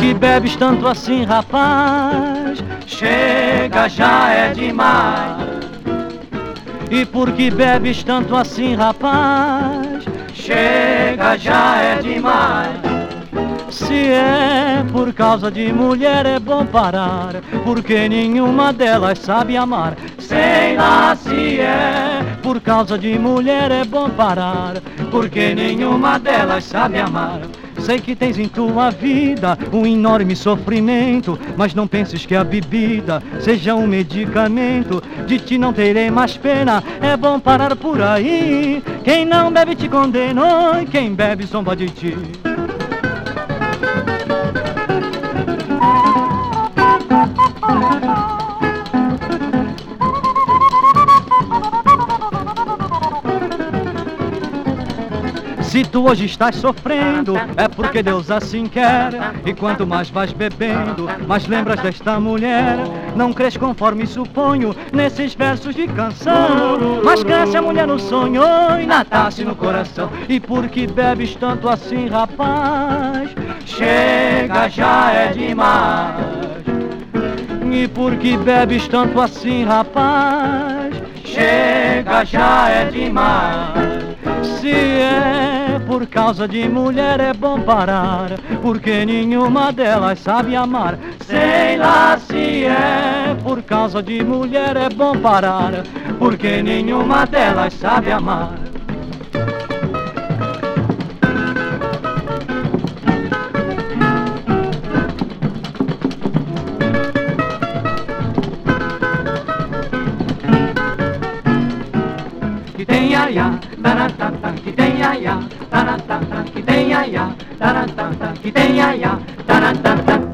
que bebes tanto assim, rapaz? Chega, já é demais. E por que bebes tanto assim, rapaz? Chega, já é demais. Se é por causa de mulher é bom parar, porque nenhuma delas sabe amar. Sei lá se é por causa de mulher é bom parar, porque nenhuma delas sabe amar. Sei que tens em tua vida um enorme sofrimento, mas não penses que a bebida seja um medicamento. De ti não terei mais pena, é bom parar por aí. Quem não bebe te condena, e quem bebe zomba de ti. Se tu hoje estás sofrendo, é porque Deus assim quer. E quanto mais vais bebendo, mais lembras desta mulher. Não crês conforme suponho nesses versos de canção. Mas cresce a mulher no sonho e na taça e no coração. E por que bebes tanto assim, rapaz? Chega, já é demais. E por que bebes tanto assim, rapaz? Chega, já é demais. Por causa de mulher é bom parar, porque nenhuma delas sabe amar. Sei lá se é por causa de mulher é bom parar, porque nenhuma delas sabe amar. Que tem ya ya, taratata, que tem ya ya, taratata, que tem ya ya, taratata, que tem ya ya, taratata.